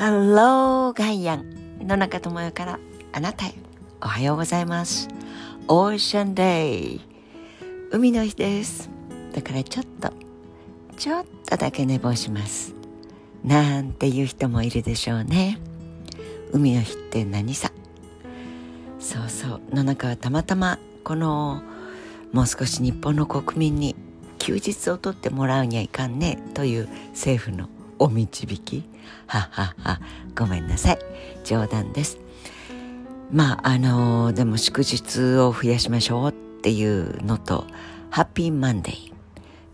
ハローガイアン野中智代からあなたへ。おはようございます。オーシャンデイ海の日です。だからちょっとちょっとだけ寝坊します。なんていう人もいるでしょうね。海の日って何さ？そうそう。野中はたまたまこのもう少し日本の国民に休日を取ってもらうにはいかんね。という政府のお導き。ははは。ごめんなさい。冗談です。まああのでも祝日を増やしましょうっていうのとハッピーマンデー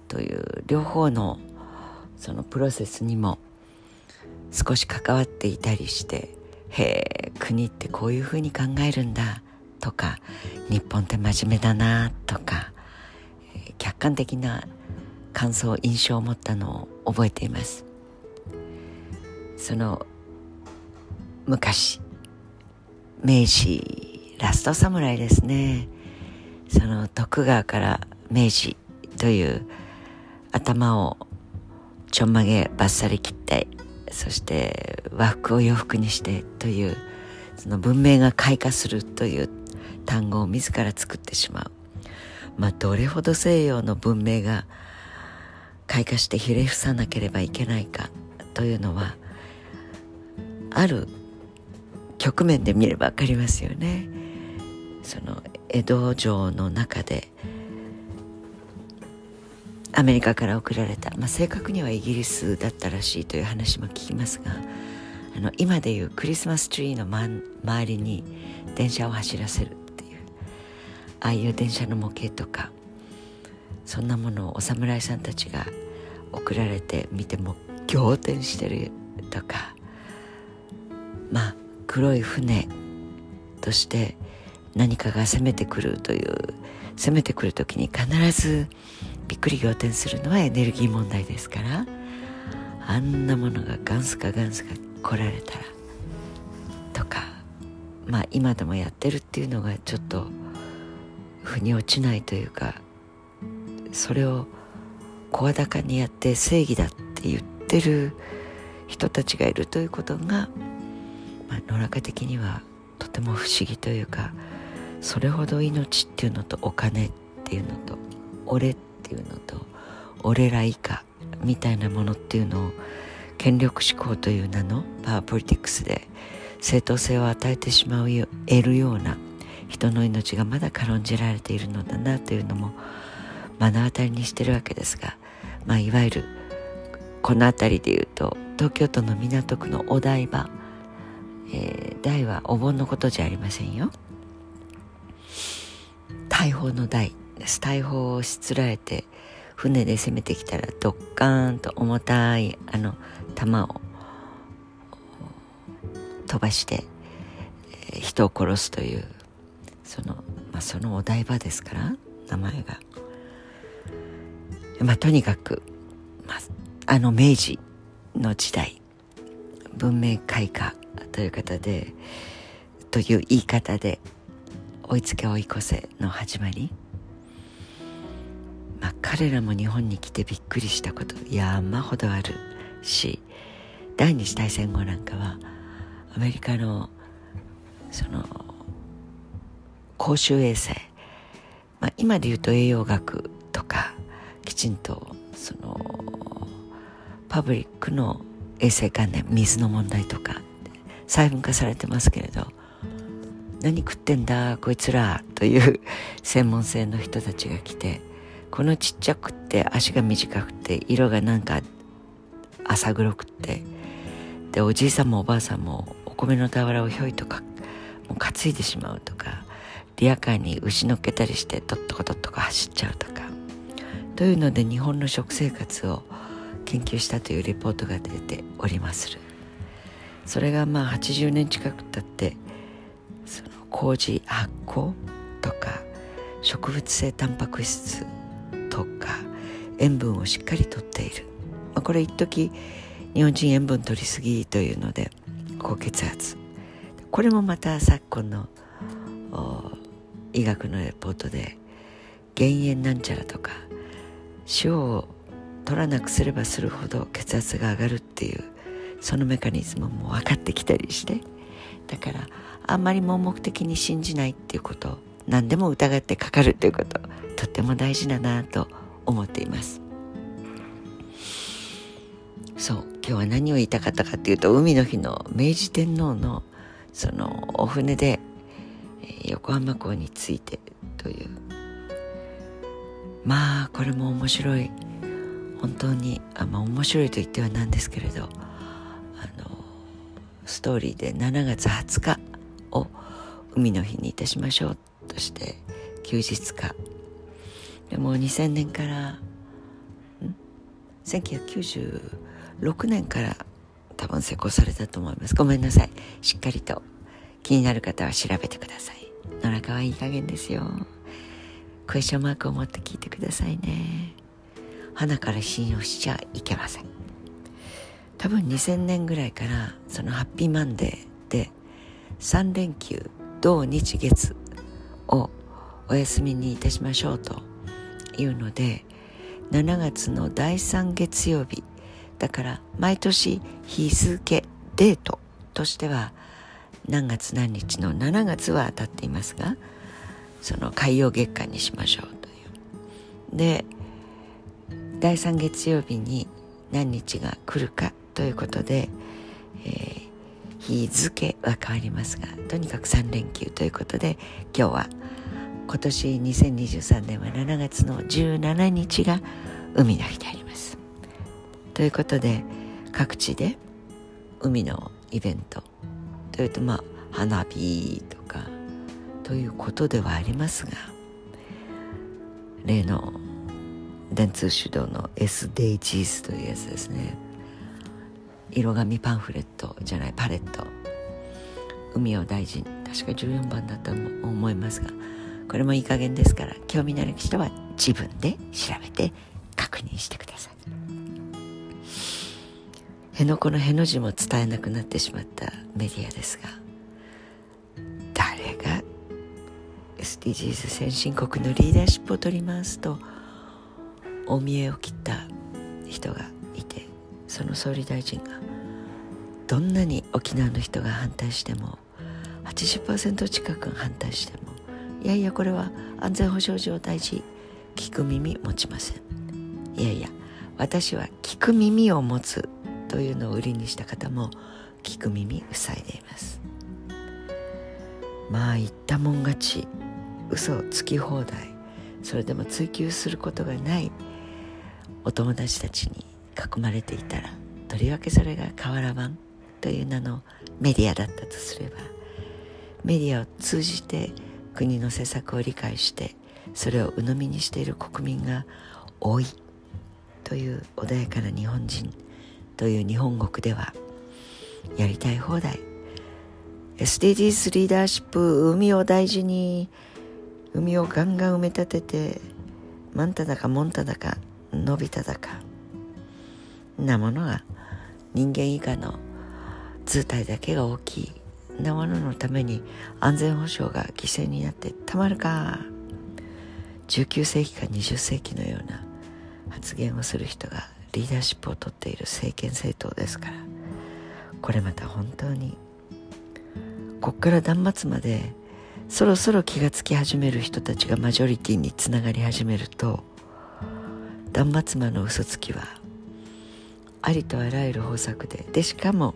という両方のそのプロセスにも少し関わっていたりしてへえ国ってこういうふうに考えるんだとか日本って真面目だなとか客観的な感想印象を持ったのを覚えています。その昔明治ラスト侍ですね。その徳川から明治という頭をちょんまげバッサリ切ってそして和服を洋服にしてというその文明が開花するという単語を自ら作ってしまう。まあどれほど西洋の文明が開花してひれ伏さなければいけないかというのはある局面で見れば分かりますよね。その江戸城の中でアメリカから送られた、まあ、正確にはイギリスだったらしいという話も聞きますがあの今でいうクリスマスツリーの、ま、周りに電車を走らせるっていうああいう電車の模型とかそんなものをお侍さんたちが送られて見ても仰天してるとかまあ黒い船として何かが攻めてくるという攻めてくる時に必ずびっくり仰天するのはエネルギー問題ですからあんなものがガンスかガンスか来られたらとかまあ今でもやってるっていうのがちょっと腑に落ちないというかそれを声高にやって正義だって言ってる人たちがいるということがまあ、野中的にはとても不思議というかそれほど命っていうのとお金っていうのと俺っていうのと俺ら以下みたいなものっていうのを権力志向という名のパワーポリティクスで正当性を与えてしまう得るような人の命がまだ軽んじられているのだなというのも目の当たりにしてるわけですが、まあ、いわゆるこの辺りでいうと東京都の港区のお台場。えー、大はお盆のことじゃありませんよ大砲の大です大砲をしつらえて船で攻めてきたらドッカーンと重たいあの弾を飛ばして、えー、人を殺すというその,、まあ、そのお台場ですから名前が。まあ、とにかく、まあ、あの明治の時代文明開化という方でという言い方で追いつけ追い越せの始まり。まあ彼らも日本に来てびっくりしたこと山ほどあるし第二次大戦後なんかはアメリカのその公衆衛生、まあ、今で言うと栄養学とかきちんとそのパブリックの衛生観念水の問題とか細分化されてますけれど何食ってんだこいつらという専門性の人たちが来てこのちっちゃくって足が短くて色がなんか浅黒くってでおじいさんもおばあさんもお米の俵をひょいとかもう担いでしまうとかリアカーに牛乗っけたりしてとっとことっとこ走っちゃうとかというので日本の食生活を研究したというレポートが出ておりまする。それがまあ80年近く経ってその麹発酵とか植物性タンパク質とか塩分をしっかりとっている、まあ、これ一時日本人塩分取りすぎというので高血圧。これもまた昨今の医学のレポートで減塩なんちゃらとか塩を取らなくすればするほど血圧が上がるっていうそのメカニズムも分かってきたりしてだからあんまり盲目的に信じないっていうこと何でも疑ってかかるっていうこととっても大事だなと思っています。そう今日は何を言いたかったかっていうと海の日の明治天皇のそのお船で横浜港についてという。まあこれも面白い。本当にあ、まあ、面白いと言ってはなんですけれど。ストーリーで7月20日を海の日にいたしましょうとして休日化でも2000年から1996年から多分施行されたと思います。ごめんなさい。しっかりと気になる方は調べてください。野中はいい加減ですよ。クエスチョンマークを持って聞いてくださいね。鼻から信用しちゃいけません。多分2000年ぐらいからそのハッピーマンデーで3連休土日月をお休みにいたしましょうというので7月の第3月曜日だから毎年日付デートとしては何月何日の7月は当たっていますがその海洋月間にしましょうという。で第3月曜日に何日が来るかということで、えー、日付は変わりますがとにかく3連休ということで今日は今年2023年は7月の17日が海の日であります。ということで各地で海のイベントというとまあ花火とかということではありますが例の電通主導の SDGs というやつですね。色紙パンフレットじゃないパレット。海を大事に確か14番だったと思いますがこれもいい加減ですから興味のある人は自分で調べて確認してください。辺野古のへの字も伝えなくなってしまったメディアですが誰が SDGs 先進国のリーダーシップを取りますとお見えを切った人がいてその総理大臣がどんなに沖縄の人が反対しても80%近く反対してもいやいやこれは安全保障上大事聞く耳持ちません。いやいや私は聞く耳を持つというのを売りにした方も聞く耳塞いでいます。まあ言ったもん勝ち嘘つき放題。それでも追求することがないお友達たちに囲まれていたらとりわけそれが瓦版という名のメディアだったとすればメディアを通じて国の政策を理解してそれを鵜呑みにしている国民が多いという穏やかな日本人という日本国ではやりたい放題。SDGs リーダーシップ海を大事に海をガンガン埋め立ててマンタだかモンタだかのび太だか。なものが人間以下の図体だけが大きい。なもののために安全保障が犠牲になってたまるか。19世紀か20世紀のような発言をする人がリーダーシップをとっている政権政党ですから。これまた本当にこっから断末までそろそろ気がつき始める人たちがマジョリティにつながり始めると断末魔の嘘つきはありとあらゆる方策ででしかも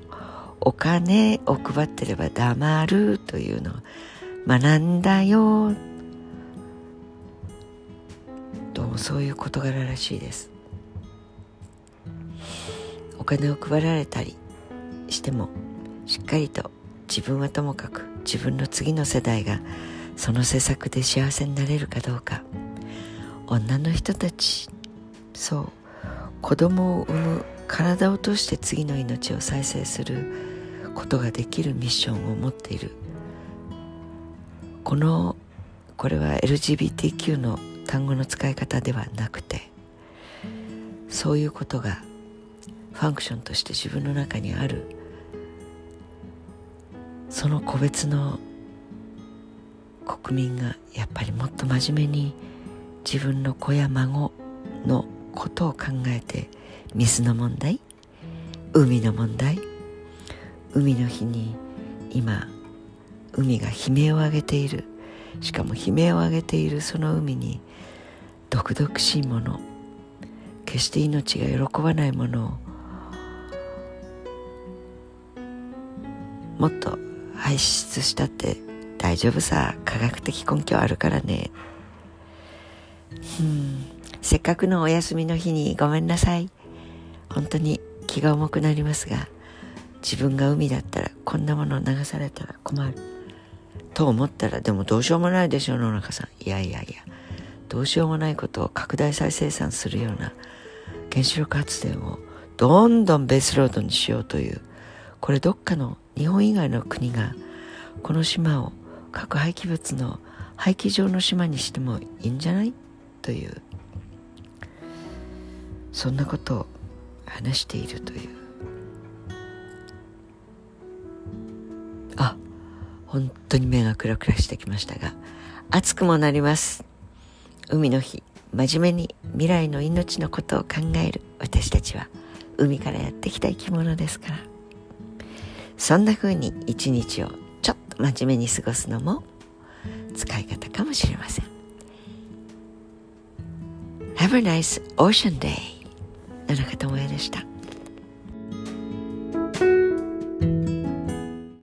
お金を配ってれば黙るというのを学んだよ。どうそういう事柄らしいです。お金を配られたりしてもしっかりと自分はともかく自分の次の世代がその施策で幸せになれるかどうか。女の人たちそう。子供を産む体を通して次の命を再生することができるミッションを持っている。このこれは LGBTQ の単語の使い方ではなくてそういうことがファンクションとして自分の中にあるその個別の国民がやっぱりもっと真面目に自分の子や孫のことを考えて水の問題海の問題海の日に今海が悲鳴を上げている。しかも悲鳴を上げているその海に毒々しいもの決して命が喜ばないものをもっと排出したって大丈夫さ。科学的根拠あるからね。うん。せっかくのお休みの日にごめんなさい。本当に気が重くなりますが。自分が海だったらこんなもの流されたら困る。と思ったらでもどうしようもないでしょ野中さん。いやいやいや。どうしようもないことを拡大再生産するような原子力発電をどんどんベースロードにしようというこれどっかの日本以外の国がこの島を核廃棄物の廃棄場の島にしてもいいんじゃない？というそんなことを話しているという。あ本当に目がクラクラしてきましたが暑くもなります。海の日真面目に未来の命のことを考える私たちは海からやってきた生き物ですから。そんな風に一日をちょっと真面目に過ごすのも使い方かもしれません。Have a nice ocean day 野中智也でした。